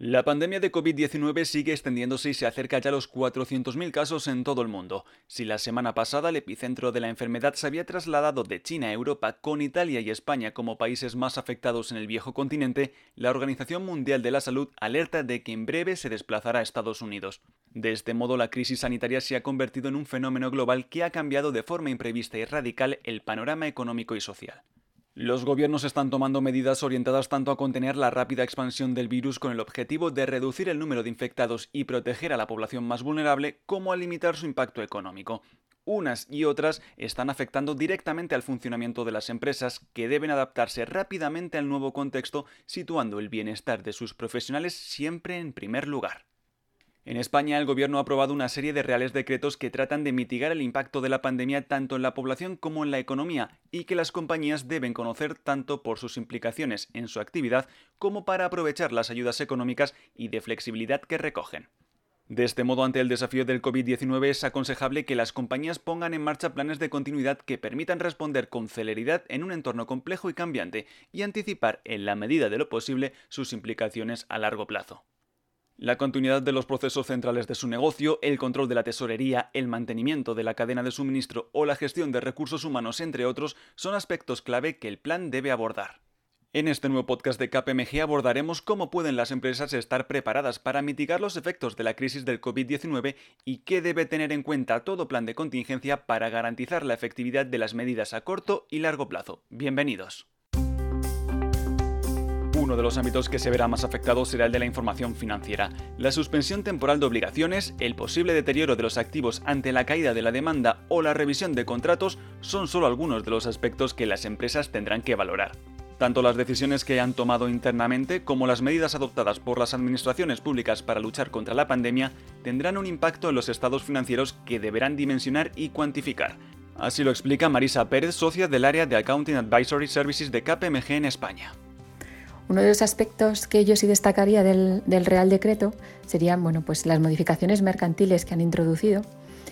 La pandemia de COVID-19 sigue extendiéndose y se acerca ya a los 400.000 casos en todo el mundo. Si la semana pasada el epicentro de la enfermedad se había trasladado de China a Europa, con Italia y España como países más afectados en el viejo continente, la Organización Mundial de la Salud alerta de que en breve se desplazará a Estados Unidos. De este modo, la crisis sanitaria se ha convertido en un fenómeno global que ha cambiado de forma imprevista y radical el panorama económico y social. Los gobiernos están tomando medidas orientadas tanto a contener la rápida expansión del virus con el objetivo de reducir el número de infectados y proteger a la población más vulnerable, como a limitar su impacto económico. Unas y otras están afectando directamente al funcionamiento de las empresas que deben adaptarse rápidamente al nuevo contexto, situando el bienestar de sus profesionales siempre en primer lugar. En España, el Gobierno ha aprobado una serie de reales decretos que tratan de mitigar el impacto de la pandemia tanto en la población como en la economía y que las compañías deben conocer tanto por sus implicaciones en su actividad como para aprovechar las ayudas económicas y de flexibilidad que recogen. De este modo, ante el desafío del COVID-19 es aconsejable que las compañías pongan en marcha planes de continuidad que permitan responder con celeridad en un entorno complejo y cambiante y anticipar, en la medida de lo posible, sus implicaciones a largo plazo. La continuidad de los procesos centrales de su negocio, el control de la tesorería, el mantenimiento de la cadena de suministro o la gestión de recursos humanos, entre otros, son aspectos clave que el plan debe abordar. En este nuevo podcast de KPMG abordaremos cómo pueden las empresas estar preparadas para mitigar los efectos de la crisis del COVID-19 y qué debe tener en cuenta todo plan de contingencia para garantizar la efectividad de las medidas a corto y largo plazo. Bienvenidos. Uno de los ámbitos que se verá más afectado será el de la información financiera. La suspensión temporal de obligaciones, el posible deterioro de los activos ante la caída de la demanda o la revisión de contratos son solo algunos de los aspectos que las empresas tendrán que valorar. Tanto las decisiones que han tomado internamente como las medidas adoptadas por las administraciones públicas para luchar contra la pandemia tendrán un impacto en los estados financieros que deberán dimensionar y cuantificar. Así lo explica Marisa Pérez, socia del área de Accounting Advisory Services de KPMG en España. Uno de los aspectos que yo sí destacaría del, Real Decreto serían bueno, pues las modificaciones mercantiles que han introducido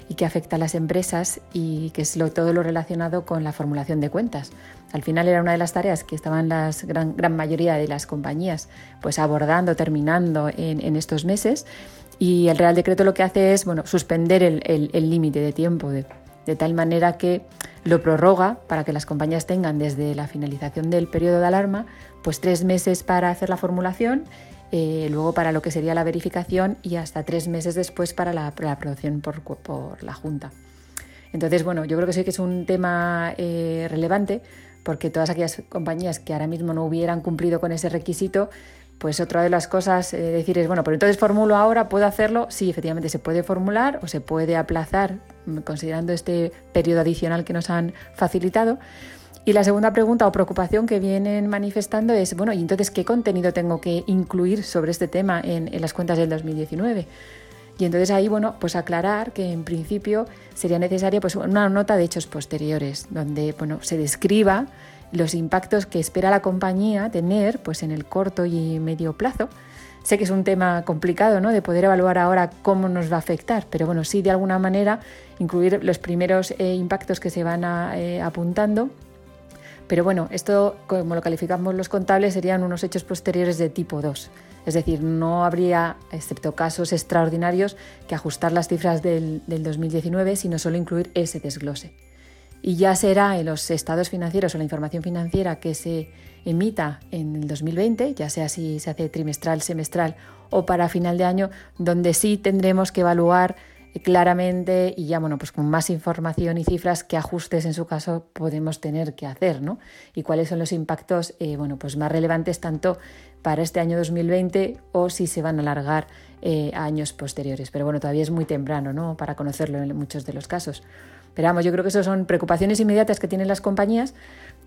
y que afecta a las empresas y que es todo lo relacionado con la formulación de cuentas. Al final era una de las tareas que estaban la gran, gran, mayoría de las compañías pues abordando, terminando en, estos meses y el Real Decreto lo que hace es bueno, suspender el límite de tiempo de, de tal manera que lo prorroga para que las compañías tengan desde la finalización del periodo de alarma pues tres meses para hacer la formulación, eh, luego para lo que sería la verificación y hasta tres meses después para la, aprobación por, la Junta. Entonces, bueno, yo creo que sí que es un tema eh, relevante porque todas aquellas compañías que ahora mismo no hubieran cumplido con ese requisito, pues otra de las cosas, eh, decir es, bueno, pero entonces formulo ahora, ¿puedo hacerlo? Sí, efectivamente se puede formular o se puede aplazar mm, considerando este periodo adicional que nos han facilitado. Y la segunda pregunta o preocupación que vienen manifestando es, bueno, ¿y entonces qué contenido tengo que incluir sobre este tema en, las cuentas del 2019? Y entonces ahí, bueno, pues aclarar que en principio sería necesaria pues una nota de hechos posteriores, donde, bueno, se describa los impactos que espera la compañía tener pues, en el corto y medio plazo. Sé que es un tema complicado ¿no? de poder evaluar ahora cómo nos va a afectar, pero bueno, sí de alguna manera incluir los primeros eh, impactos que se van eh, apuntando. Pero bueno, esto, como lo calificamos los contables, serían unos hechos posteriores de tipo 2. Es decir, no habría, excepto casos extraordinarios, que ajustar las cifras del, del 2019, sino solo incluir ese desglose y ya será en los estados financieros o la información financiera que se emita en el 2020, ya sea si se hace trimestral, semestral o para final de año, donde sí tendremos que evaluar claramente y ya bueno, pues con más información y cifras qué ajustes en su caso podemos tener que hacer, ¿no? Y cuáles son los impactos eh, bueno, pues más relevantes tanto para este año 2020 o si se van a alargar eh, a años posteriores. Pero bueno, todavía es muy temprano, ¿no? Para conocerlo en muchos de los casos. Pero yo creo que eso son preocupaciones inmediatas que tienen las compañías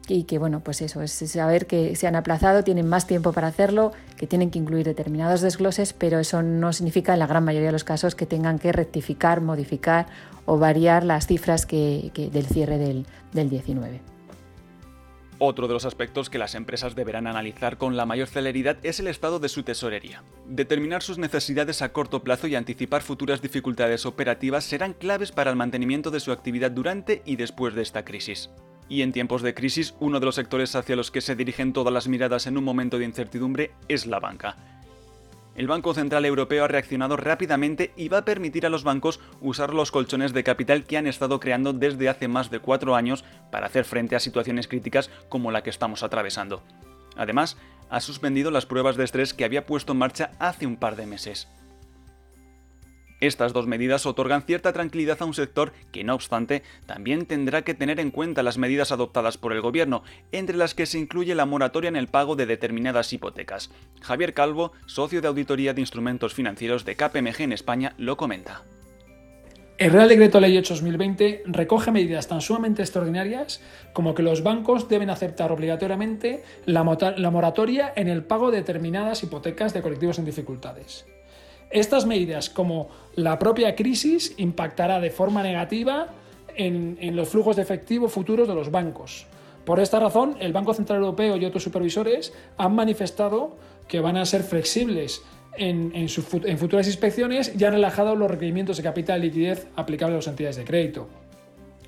y que, bueno, pues eso, es saber que se han aplazado, tienen más tiempo para hacerlo, que tienen que incluir determinados desgloses, pero eso no significa en la gran mayoría de los casos que tengan que rectificar, modificar o variar las cifras que, del cierre del, del 19. Otro de los aspectos que las empresas deberán analizar con la mayor celeridad es el estado de su tesorería. Determinar sus necesidades a corto plazo y anticipar futuras dificultades operativas serán claves para el mantenimiento de su actividad durante y después de esta crisis. Y en tiempos de crisis, uno de los sectores hacia los que se dirigen todas las miradas en un momento de incertidumbre es la banca. El Banco Central Europeo ha reaccionado rápidamente y va a permitir a los bancos usar los colchones de capital que han estado creando desde hace más de cuatro años para hacer frente a situaciones críticas como la que estamos atravesando. Además, ha suspendido las pruebas de estrés que había puesto en marcha hace un par de meses. Estas dos medidas otorgan cierta tranquilidad a un sector que, no obstante, también tendrá que tener en cuenta las medidas adoptadas por el Gobierno, entre las que se incluye la moratoria en el pago de determinadas hipotecas. Javier Calvo, socio de auditoría de instrumentos financieros de KPMG en España, lo comenta. El Real Decreto Ley 8-2020 recoge medidas tan sumamente extraordinarias como que los bancos deben aceptar obligatoriamente la moratoria en el pago de determinadas hipotecas de colectivos en dificultades. Estas medidas, como la propia crisis, impactará de forma negativa en, los flujos de efectivo futuros de los bancos. Por esta razón, el Banco Central Europeo y otros supervisores han manifestado que van a ser flexibles en, futuras inspecciones y han relajado los requerimientos de capital y liquidez aplicables a las entidades de crédito.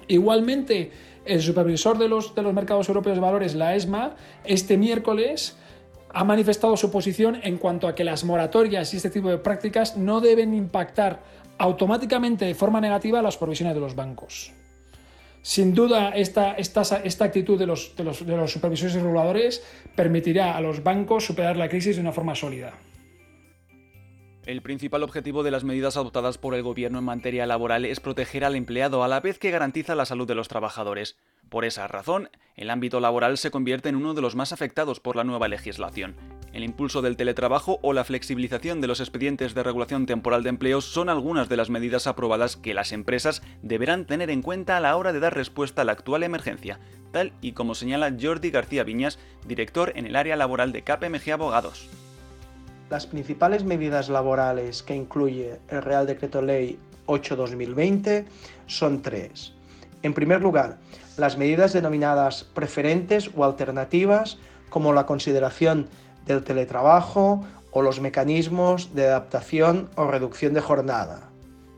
Igualmente, el supervisor de los, de los mercados europeos de valores, la ESMA, este miércoles ha manifestado su posición en cuanto a que las moratorias y este tipo de prácticas no deben impactar automáticamente de forma negativa las provisiones de los bancos. Sin duda, esta, esta, esta actitud de los, de, los, de los supervisores y reguladores permitirá a los bancos superar la crisis de una forma sólida. El principal objetivo de las medidas adoptadas por el Gobierno en materia laboral es proteger al empleado a la vez que garantiza la salud de los trabajadores. Por esa razón, el ámbito laboral se convierte en uno de los más afectados por la nueva legislación. El impulso del teletrabajo o la flexibilización de los expedientes de regulación temporal de empleo son algunas de las medidas aprobadas que las empresas deberán tener en cuenta a la hora de dar respuesta a la actual emergencia, tal y como señala Jordi García Viñas, director en el área laboral de KPMG Abogados. Las principales medidas laborales que incluye el Real Decreto Ley 8-2020 son tres. En primer lugar, las medidas denominadas preferentes o alternativas, como la consideración del teletrabajo o los mecanismos de adaptación o reducción de jornada.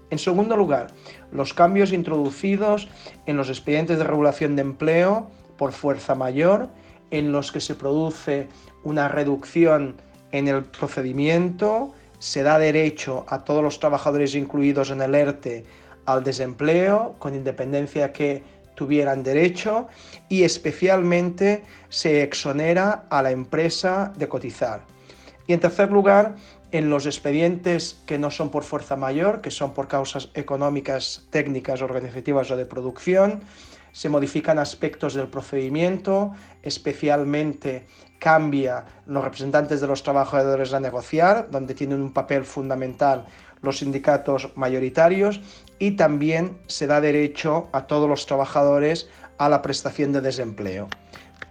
En segundo lugar, los cambios introducidos en los expedientes de regulación de empleo por fuerza mayor, en los que se produce una reducción en el procedimiento, se da derecho a todos los trabajadores incluidos en el ERTE al desempleo, con independencia que tuvieran derecho, y especialmente se exonera a la empresa de cotizar. Y en tercer lugar, en los expedientes que no son por fuerza mayor, que son por causas económicas, técnicas, organizativas o de producción, se modifican aspectos del procedimiento, especialmente cambia los representantes de los trabajadores a negociar, donde tienen un papel fundamental los sindicatos mayoritarios y también se da derecho a todos los trabajadores a la prestación de desempleo.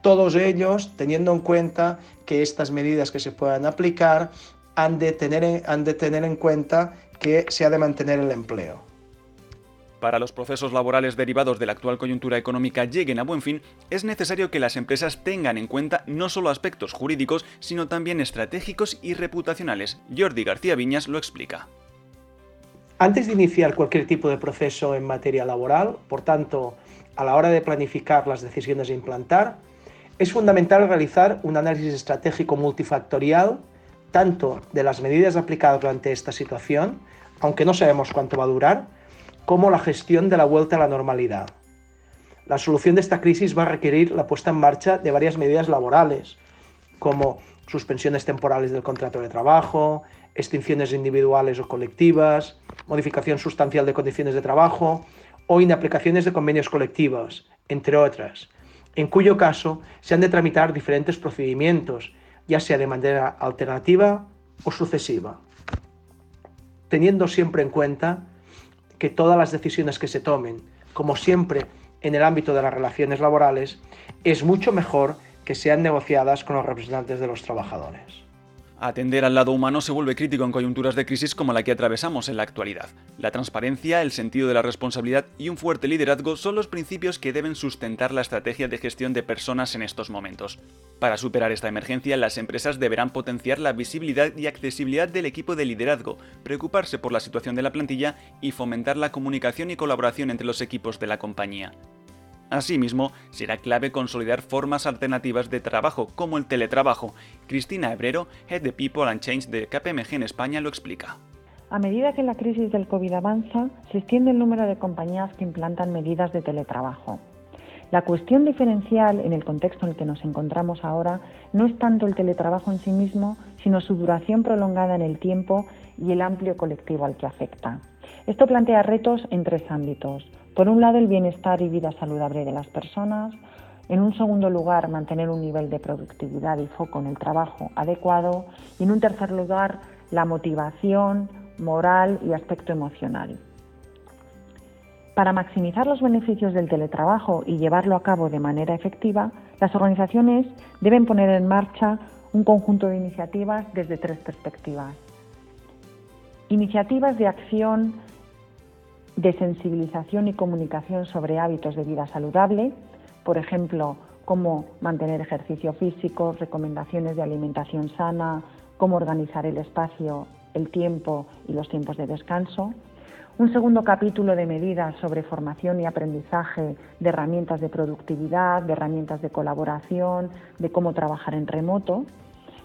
Todos ellos teniendo en cuenta que estas medidas que se puedan aplicar han de tener, han de tener en cuenta que se ha de mantener el empleo. Para los procesos laborales derivados de la actual coyuntura económica lleguen a buen fin, es necesario que las empresas tengan en cuenta no solo aspectos jurídicos, sino también estratégicos y reputacionales. Jordi García Viñas lo explica. Antes de iniciar cualquier tipo de proceso en materia laboral, por tanto, a la hora de planificar las decisiones a implantar, es fundamental realizar un análisis estratégico multifactorial, tanto de las medidas aplicadas durante esta situación, aunque no sabemos cuánto va a durar, como la gestión de la vuelta a la normalidad. La solución de esta crisis va a requerir la puesta en marcha de varias medidas laborales, como suspensiones temporales del contrato de trabajo, extinciones individuales o colectivas, modificación sustancial de condiciones de trabajo o inaplicaciones de convenios colectivos, entre otras, en cuyo caso se han de tramitar diferentes procedimientos, ya sea de manera alternativa o sucesiva, teniendo siempre en cuenta que todas las decisiones que se tomen, como siempre en el ámbito de las relaciones laborales, es mucho mejor que sean negociadas con los representantes de los trabajadores. Atender al lado humano se vuelve crítico en coyunturas de crisis como la que atravesamos en la actualidad. La transparencia, el sentido de la responsabilidad y un fuerte liderazgo son los principios que deben sustentar la estrategia de gestión de personas en estos momentos. Para superar esta emergencia, las empresas deberán potenciar la visibilidad y accesibilidad del equipo de liderazgo, preocuparse por la situación de la plantilla y fomentar la comunicación y colaboración entre los equipos de la compañía. Asimismo, será clave consolidar formas alternativas de trabajo como el teletrabajo. Cristina Hebrero, Head de People and Change de KPMG en España, lo explica. A medida que la crisis del COVID avanza, se extiende el número de compañías que implantan medidas de teletrabajo. La cuestión diferencial en el contexto en el que nos encontramos ahora no es tanto el teletrabajo en sí mismo, sino su duración prolongada en el tiempo y el amplio colectivo al que afecta. Esto plantea retos en tres ámbitos. Por un lado, el bienestar y vida saludable de las personas. En un segundo lugar, mantener un nivel de productividad y foco en el trabajo adecuado. Y en un tercer lugar, la motivación, moral y aspecto emocional. Para maximizar los beneficios del teletrabajo y llevarlo a cabo de manera efectiva, las organizaciones deben poner en marcha un conjunto de iniciativas desde tres perspectivas. Iniciativas de acción de sensibilización y comunicación sobre hábitos de vida saludable, por ejemplo, cómo mantener ejercicio físico, recomendaciones de alimentación sana, cómo organizar el espacio, el tiempo y los tiempos de descanso. Un segundo capítulo de medidas sobre formación y aprendizaje de herramientas de productividad, de herramientas de colaboración, de cómo trabajar en remoto.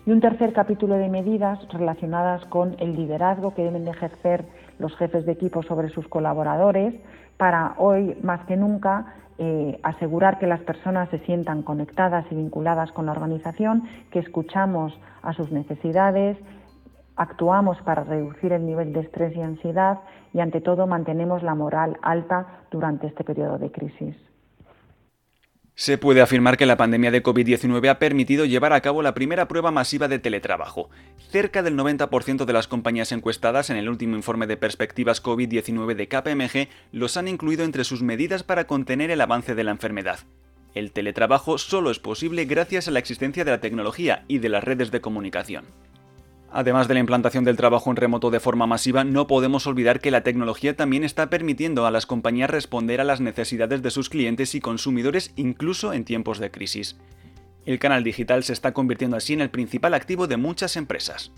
Y un tercer capítulo de medidas relacionadas con el liderazgo que deben de ejercer los jefes de equipo sobre sus colaboradores para hoy más que nunca eh, asegurar que las personas se sientan conectadas y vinculadas con la organización, que escuchamos a sus necesidades, actuamos para reducir el nivel de estrés y ansiedad y ante todo mantenemos la moral alta durante este periodo de crisis. Se puede afirmar que la pandemia de COVID-19 ha permitido llevar a cabo la primera prueba masiva de teletrabajo. Cerca del 90% de las compañías encuestadas en el último informe de perspectivas COVID-19 de KPMG los han incluido entre sus medidas para contener el avance de la enfermedad. El teletrabajo solo es posible gracias a la existencia de la tecnología y de las redes de comunicación. Además de la implantación del trabajo en remoto de forma masiva, no podemos olvidar que la tecnología también está permitiendo a las compañías responder a las necesidades de sus clientes y consumidores incluso en tiempos de crisis. El canal digital se está convirtiendo así en el principal activo de muchas empresas.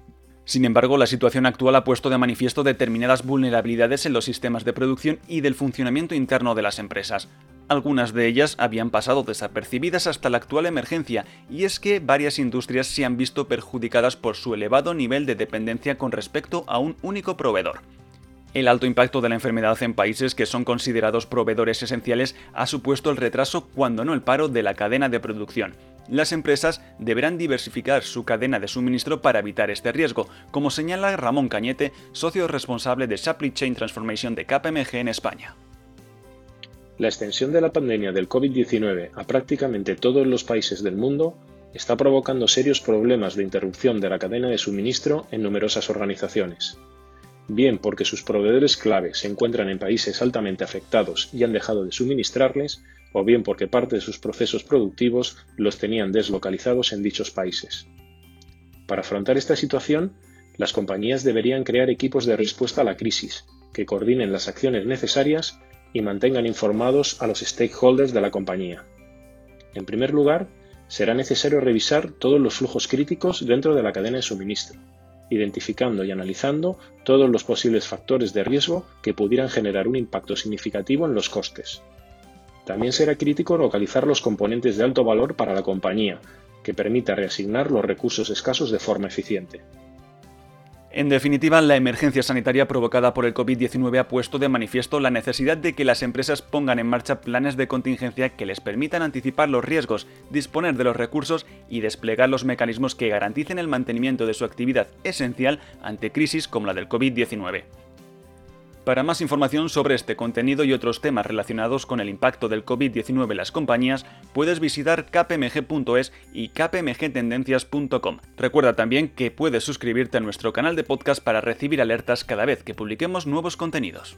Sin embargo, la situación actual ha puesto de manifiesto determinadas vulnerabilidades en los sistemas de producción y del funcionamiento interno de las empresas. Algunas de ellas habían pasado desapercibidas hasta la actual emergencia, y es que varias industrias se han visto perjudicadas por su elevado nivel de dependencia con respecto a un único proveedor. El alto impacto de la enfermedad en países que son considerados proveedores esenciales ha supuesto el retraso, cuando no el paro, de la cadena de producción. Las empresas deberán diversificar su cadena de suministro para evitar este riesgo, como señala Ramón Cañete, socio responsable de Supply Chain Transformation de KPMG en España. La extensión de la pandemia del COVID-19 a prácticamente todos los países del mundo está provocando serios problemas de interrupción de la cadena de suministro en numerosas organizaciones. Bien porque sus proveedores clave se encuentran en países altamente afectados y han dejado de suministrarles, o bien porque parte de sus procesos productivos los tenían deslocalizados en dichos países. Para afrontar esta situación, las compañías deberían crear equipos de respuesta a la crisis, que coordinen las acciones necesarias y mantengan informados a los stakeholders de la compañía. En primer lugar, será necesario revisar todos los flujos críticos dentro de la cadena de suministro, identificando y analizando todos los posibles factores de riesgo que pudieran generar un impacto significativo en los costes. También será crítico localizar los componentes de alto valor para la compañía, que permita reasignar los recursos escasos de forma eficiente. En definitiva, la emergencia sanitaria provocada por el COVID-19 ha puesto de manifiesto la necesidad de que las empresas pongan en marcha planes de contingencia que les permitan anticipar los riesgos, disponer de los recursos y desplegar los mecanismos que garanticen el mantenimiento de su actividad esencial ante crisis como la del COVID-19. Para más información sobre este contenido y otros temas relacionados con el impacto del COVID-19 en las compañías, puedes visitar kpmg.es y kpmgtendencias.com. Recuerda también que puedes suscribirte a nuestro canal de podcast para recibir alertas cada vez que publiquemos nuevos contenidos.